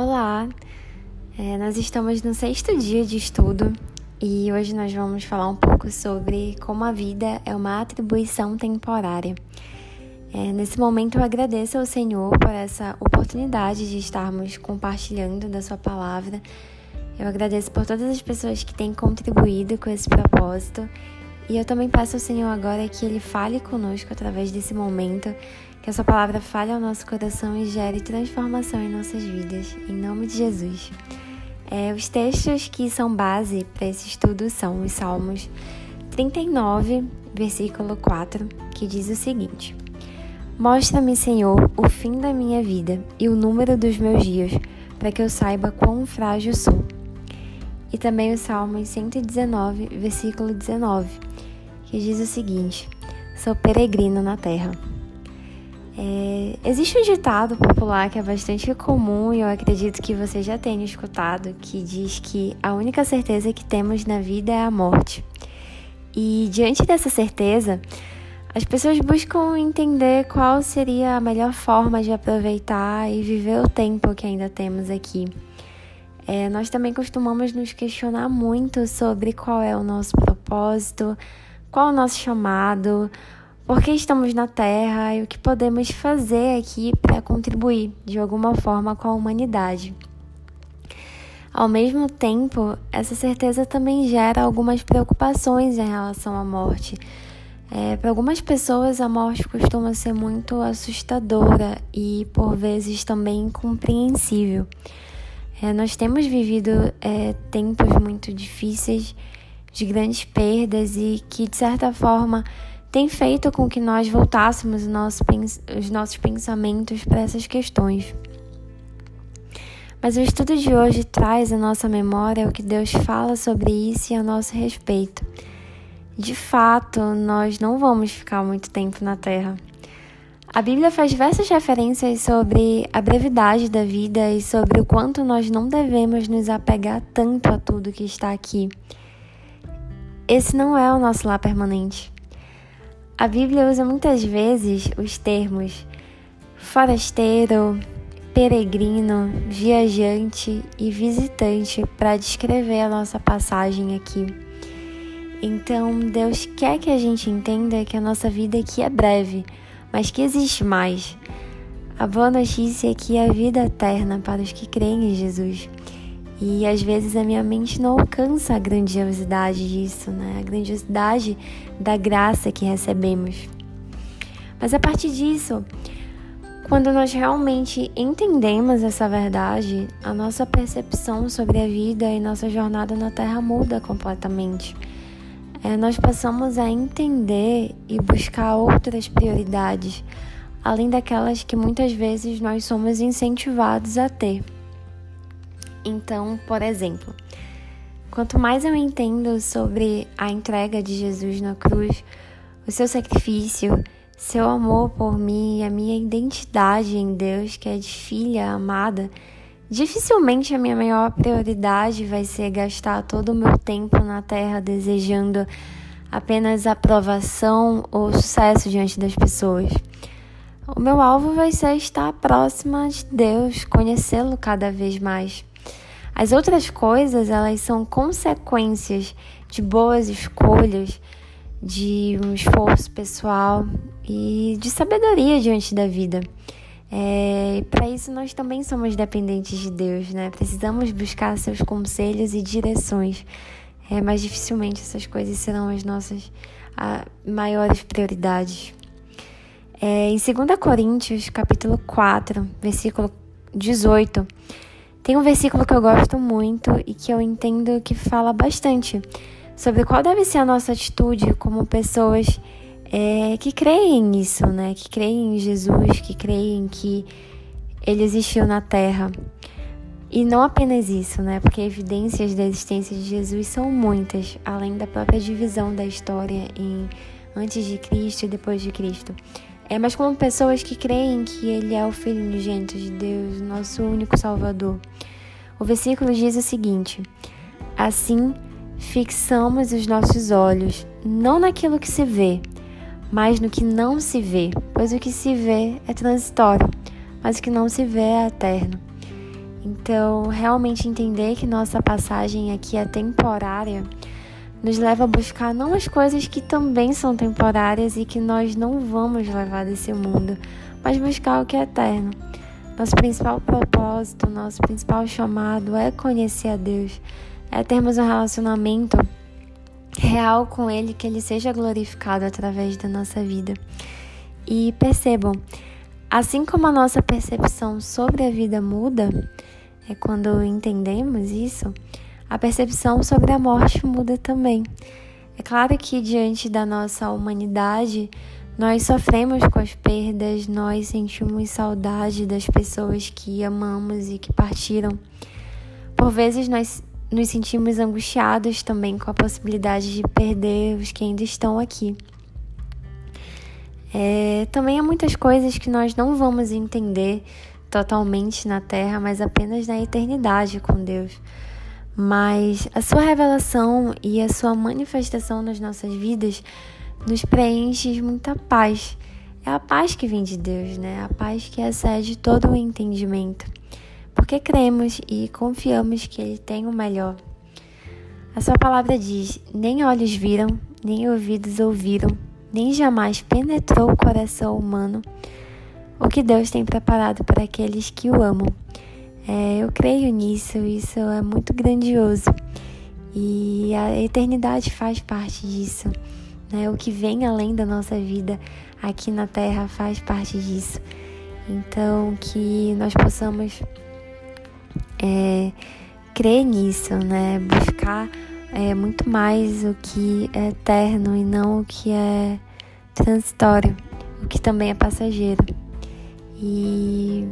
Olá, é, nós estamos no sexto dia de estudo e hoje nós vamos falar um pouco sobre como a vida é uma atribuição temporária. É, nesse momento eu agradeço ao Senhor por essa oportunidade de estarmos compartilhando da Sua palavra. Eu agradeço por todas as pessoas que têm contribuído com esse propósito e eu também peço ao Senhor agora que Ele fale conosco através desse momento que essa palavra fale ao nosso coração e gere transformação em nossas vidas, em nome de Jesus. É, os textos que são base para esse estudo são os Salmos 39, versículo 4, que diz o seguinte: Mostra-me, Senhor, o fim da minha vida e o número dos meus dias, para que eu saiba quão frágil sou. E também os Salmos 119, versículo 19, que diz o seguinte: Sou peregrino na terra. É, existe um ditado popular que é bastante comum e eu acredito que você já tenha escutado, que diz que a única certeza que temos na vida é a morte. E diante dessa certeza, as pessoas buscam entender qual seria a melhor forma de aproveitar e viver o tempo que ainda temos aqui. É, nós também costumamos nos questionar muito sobre qual é o nosso propósito, qual o nosso chamado, por que estamos na Terra e o que podemos fazer aqui para contribuir de alguma forma com a humanidade. Ao mesmo tempo, essa certeza também gera algumas preocupações em relação à morte. É, para algumas pessoas, a morte costuma ser muito assustadora e, por vezes, também incompreensível. É, nós temos vivido é, tempos muito difíceis, de grandes perdas e que, de certa forma, tem feito com que nós voltássemos os nossos pensamentos para essas questões. Mas o estudo de hoje traz à nossa memória o que Deus fala sobre isso e a nosso respeito. De fato, nós não vamos ficar muito tempo na Terra. A Bíblia faz diversas referências sobre a brevidade da vida e sobre o quanto nós não devemos nos apegar tanto a tudo que está aqui. Esse não é o nosso lar permanente. A Bíblia usa muitas vezes os termos forasteiro, peregrino, viajante e visitante para descrever a nossa passagem aqui. Então, Deus quer que a gente entenda que a nossa vida aqui é breve, mas que existe mais. A boa notícia é que a vida eterna para os que creem em Jesus. E às vezes a minha mente não alcança a grandiosidade disso, né? A grandiosidade da graça que recebemos. Mas a partir disso, quando nós realmente entendemos essa verdade, a nossa percepção sobre a vida e nossa jornada na Terra muda completamente. É, nós passamos a entender e buscar outras prioridades, além daquelas que muitas vezes nós somos incentivados a ter. Então, por exemplo, quanto mais eu entendo sobre a entrega de Jesus na cruz, o seu sacrifício, seu amor por mim a minha identidade em Deus, que é de filha amada, dificilmente a minha maior prioridade vai ser gastar todo o meu tempo na terra desejando apenas aprovação ou sucesso diante das pessoas. O meu alvo vai ser estar próxima de Deus, conhecê-lo cada vez mais. As outras coisas, elas são consequências de boas escolhas, de um esforço pessoal e de sabedoria diante da vida. É, para isso, nós também somos dependentes de Deus, né? Precisamos buscar seus conselhos e direções, é, mas dificilmente essas coisas serão as nossas a, maiores prioridades. É, em 2 Coríntios, capítulo 4, versículo 18, tem um versículo que eu gosto muito e que eu entendo que fala bastante sobre qual deve ser a nossa atitude como pessoas é, que creem nisso, né? Que creem em Jesus, que creem que ele existiu na Terra. E não apenas isso, né? Porque evidências da existência de Jesus são muitas, além da própria divisão da história em antes de Cristo e depois de Cristo. É, mas como pessoas que creem que Ele é o Filho unigênito de Deus, nosso único Salvador. O versículo diz o seguinte: Assim, fixamos os nossos olhos não naquilo que se vê, mas no que não se vê, pois o que se vê é transitório, mas o que não se vê é eterno. Então, realmente entender que nossa passagem aqui é temporária nos leva a buscar não as coisas que também são temporárias e que nós não vamos levar desse mundo, mas buscar o que é eterno. Nosso principal propósito, nosso principal chamado é conhecer a Deus, é termos um relacionamento real com Ele, que Ele seja glorificado através da nossa vida. E percebam, assim como a nossa percepção sobre a vida muda, é quando entendemos isso, a percepção sobre a morte muda também. É claro que diante da nossa humanidade, nós sofremos com as perdas, nós sentimos saudade das pessoas que amamos e que partiram. Por vezes nós nos sentimos angustiados também com a possibilidade de perder os que ainda estão aqui. É, também há muitas coisas que nós não vamos entender totalmente na Terra, mas apenas na eternidade com Deus. Mas a sua revelação e a sua manifestação nas nossas vidas nos preenche de muita paz. É a paz que vem de Deus, né? A paz que excede todo o entendimento porque cremos e confiamos que Ele tem o melhor. A Sua palavra diz: nem olhos viram, nem ouvidos ouviram, nem jamais penetrou o coração humano o que Deus tem preparado para aqueles que o amam. É, eu creio nisso, isso é muito grandioso e a eternidade faz parte disso. Né? O que vem além da nossa vida aqui na Terra faz parte disso. Então, que nós possamos é, crer nisso, né? Buscar é, muito mais o que é eterno e não o que é transitório, o que também é passageiro. E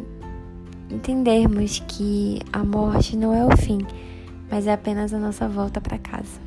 entendermos que a morte não é o fim, mas é apenas a nossa volta para casa.